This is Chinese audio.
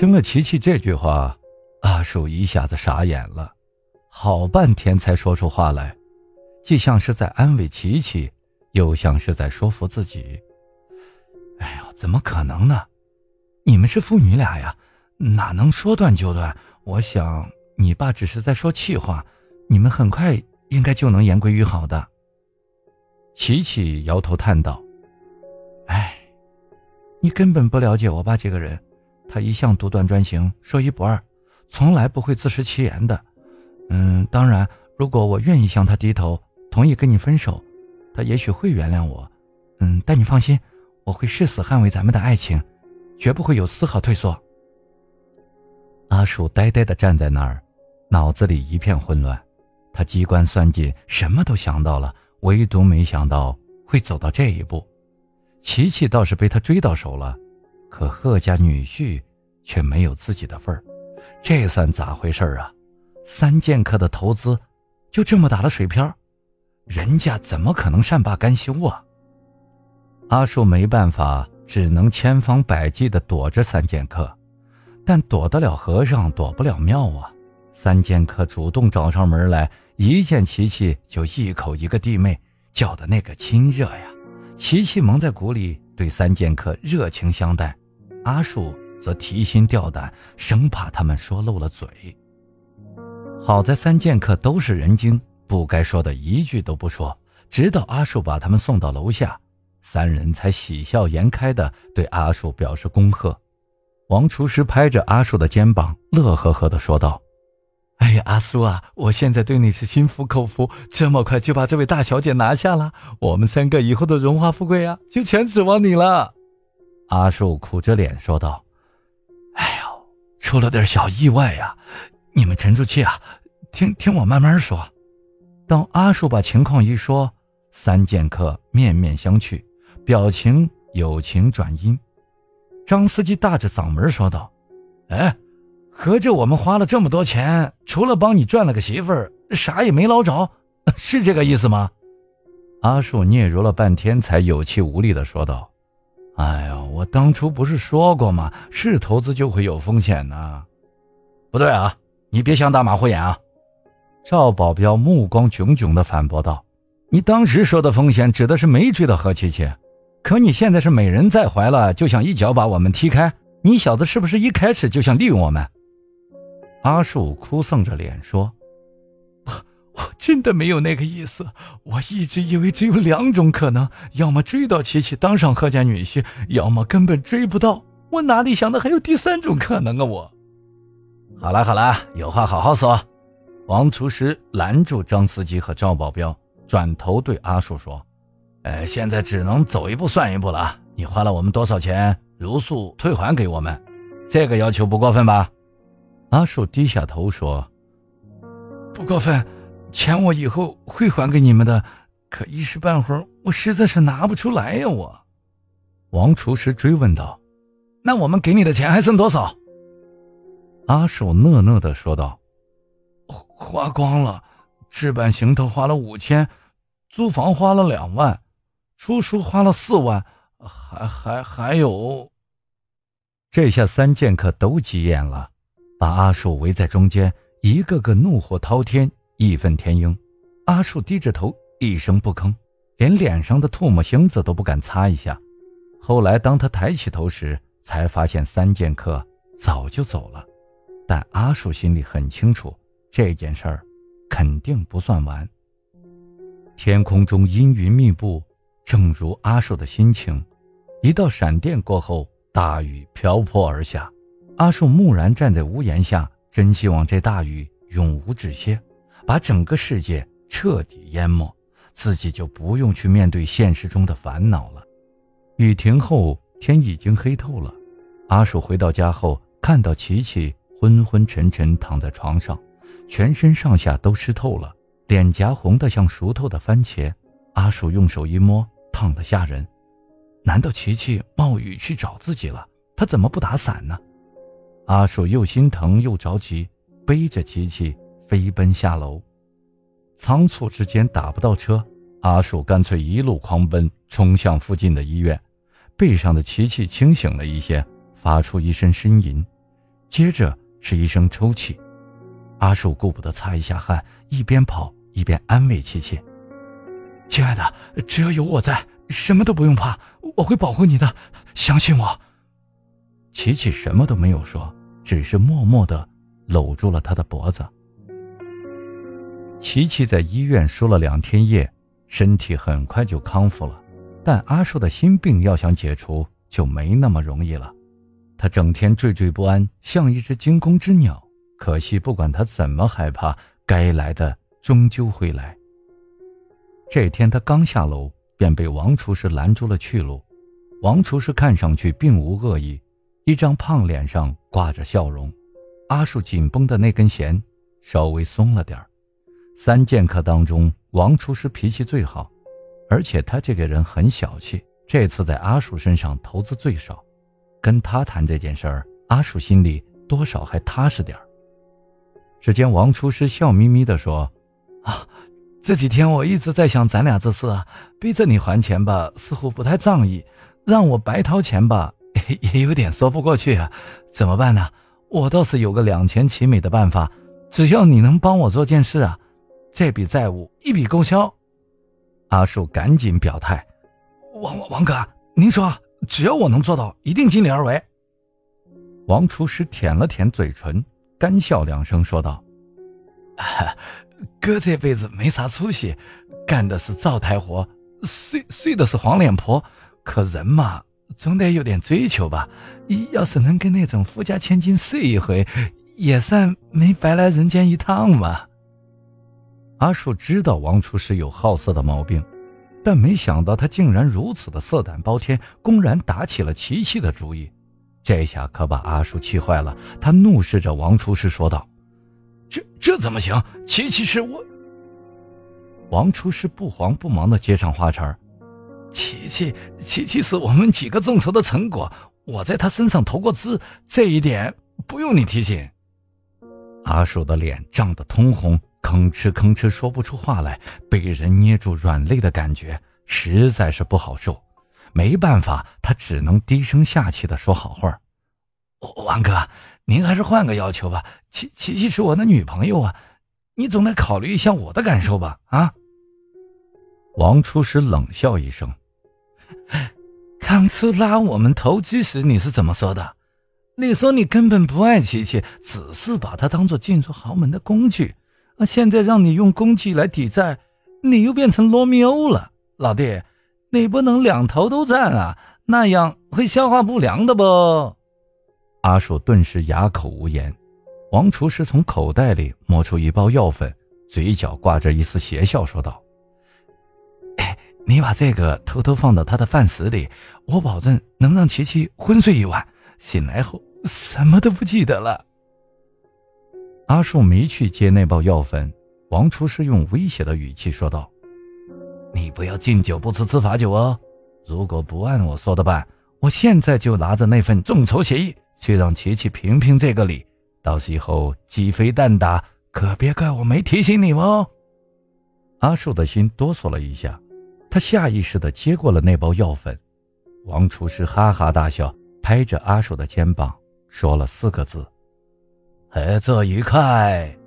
听了琪琪这句话，阿树一下子傻眼了，好半天才说出话来，既像是在安慰琪琪，又像是在说服自己。哎呦，怎么可能呢？你们是父女俩呀，哪能说断就断？我想你爸只是在说气话，你们很快应该就能言归于好的。琪琪摇头叹道：“哎，你根本不了解我爸这个人。”他一向独断专行，说一不二，从来不会自食其言的。嗯，当然，如果我愿意向他低头，同意跟你分手，他也许会原谅我。嗯，但你放心，我会誓死捍卫咱们的爱情，绝不会有丝毫退缩。阿树呆呆地站在那儿，脑子里一片混乱。他机关算尽，什么都想到了，唯独没想到会走到这一步。琪琪倒是被他追到手了。可贺家女婿却没有自己的份儿，这算咋回事啊？三剑客的投资就这么打了水漂，人家怎么可能善罢甘休啊？阿树没办法，只能千方百计地躲着三剑客，但躲得了和尚躲不了庙啊！三剑客主动找上门来，一见琪琪就一口一个弟妹，叫的那个亲热呀！琪琪蒙在鼓里，对三剑客热情相待。阿树则提心吊胆，生怕他们说漏了嘴。好在三剑客都是人精，不该说的一句都不说。直到阿树把他们送到楼下，三人才喜笑颜开地对阿树表示恭贺。王厨师拍着阿树的肩膀，乐呵呵地说道：“哎呀，阿苏啊，我现在对你是心服口服。这么快就把这位大小姐拿下了，我们三个以后的荣华富贵啊，就全指望你了。”阿树苦着脸说道：“哎呦，出了点小意外呀，你们沉住气啊，听听我慢慢说。”当阿树把情况一说，三剑客面面相觑，表情有情转阴。张司机大着嗓门说道：“哎，合着我们花了这么多钱，除了帮你赚了个媳妇儿，啥也没捞着，是这个意思吗？”阿树嗫嚅了半天，才有气无力的说道。哎呀，我当初不是说过吗？是投资就会有风险呢。不对啊，你别想打马虎眼啊！赵保镖目光炯炯地反驳道：“你当时说的风险指的是没追到何琪琪，可你现在是美人在怀了，就想一脚把我们踢开？你小子是不是一开始就想利用我们？”阿树哭丧着脸说。真的没有那个意思，我一直以为只有两种可能：要么追到琪琪当上贺家女婿，要么根本追不到。我哪里想的还有第三种可能啊！我，好了好了，有话好好说。王厨师拦住张司机和赵保镖，转头对阿树说：“哎，现在只能走一步算一步了。你花了我们多少钱，如数退还给我们，这个要求不过分吧？”阿树低下头说：“不过分。”钱我以后会还给你们的，可一时半会儿我实在是拿不出来呀！我，王厨师追问道：“那我们给你的钱还剩多少？”阿寿讷讷的说道：“花光了，置办行头花了五千，租房花了两万，出书花了四万，还还还有……”这下三剑客都急眼了，把阿寿围在中间，一个个怒火滔天。义愤填膺，阿树低着头一声不吭，连脸上的唾沫星子都不敢擦一下。后来，当他抬起头时，才发现三剑客早就走了。但阿树心里很清楚，这件事儿肯定不算完。天空中阴云密布，正如阿树的心情。一道闪电过后，大雨瓢泼而下。阿树木然站在屋檐下，真希望这大雨永无止歇。把整个世界彻底淹没，自己就不用去面对现实中的烦恼了。雨停后，天已经黑透了。阿鼠回到家后，看到琪琪昏昏沉沉躺在床上，全身上下都湿透了，脸颊红得像熟透的番茄。阿鼠用手一摸，烫得吓人。难道琪琪冒雨去找自己了？他怎么不打伞呢？阿鼠又心疼又着急，背着琪琪。飞奔下楼，仓促之间打不到车，阿树干脆一路狂奔，冲向附近的医院。背上的琪琪清醒了一些，发出一声呻吟。接着是一声抽泣。阿树顾不得擦一下汗，一边跑一边安慰琪琪：“亲爱的，只要有我在，什么都不用怕，我会保护你的，相信我。”琪琪什么都没有说，只是默默的搂住了他的脖子。琪琪在医院输了两天液，身体很快就康复了，但阿树的心病要想解除就没那么容易了。他整天惴惴不安，像一只惊弓之鸟。可惜，不管他怎么害怕，该来的终究会来。这天，他刚下楼，便被王厨师拦住了去路。王厨师看上去并无恶意，一张胖脸上挂着笑容。阿树紧绷的那根弦稍微松了点儿。三剑客当中，王厨师脾气最好，而且他这个人很小气。这次在阿树身上投资最少，跟他谈这件事儿，阿树心里多少还踏实点儿。只见王厨师笑眯眯地说：“啊，这几天我一直在想咱俩这事啊，逼着你还钱吧，似乎不太仗义；让我白掏钱吧，也有点说不过去啊。怎么办呢？我倒是有个两全其美的办法，只要你能帮我做件事啊。”这笔债务一笔勾销，阿树赶紧表态：“王王哥，您说，只要我能做到，一定尽力而为。”王厨师舔了舔嘴唇，干笑两声，说道：“哥这辈子没啥出息，干的是灶台活，睡睡的是黄脸婆。可人嘛，总得有点追求吧？要是能跟那种富家千金睡一回，也算没白来人间一趟嘛。”阿树知道王厨师有好色的毛病，但没想到他竟然如此的色胆包天，公然打起了琪琪的主意。这下可把阿树气坏了，他怒视着王厨师说道：“这这怎么行？琪琪是我……”王厨师不慌不忙的接上话茬：“琪琪，琪琪是我们几个众筹的成果，我在他身上投过资，这一点不用你提醒。”阿树的脸涨得通红。吭哧吭哧说不出话来，被人捏住软肋的感觉实在是不好受。没办法，他只能低声下气的说好话：“王哥，您还是换个要求吧。琪琪琪是我的女朋友啊，你总得考虑一下我的感受吧？”啊！王厨师冷笑一声：“当初拉我们投机时你是怎么说的？你说你根本不爱琪琪，只是把她当做进入豪门的工具。”那现在让你用功绩来抵债，你又变成罗密欧了，老弟，你不能两头都占啊，那样会消化不良的不？阿树顿时哑口无言。王厨师从口袋里摸出一包药粉，嘴角挂着一丝邪笑，说道：“，你把这个偷偷放到他的饭食里，我保证能让琪琪昏睡一晚，醒来后什么都不记得了。”阿树没去接那包药粉，王厨师用威胁的语气说道：“你不要敬酒不吃吃罚酒哦！如果不按我说的办，我现在就拿着那份众筹协议去让琪琪评评这个理，到时候鸡飞蛋打，可别怪我没提醒你哦。”阿树的心哆嗦了一下，他下意识地接过了那包药粉。王厨师哈哈大笑，拍着阿树的肩膀说了四个字。合作愉快。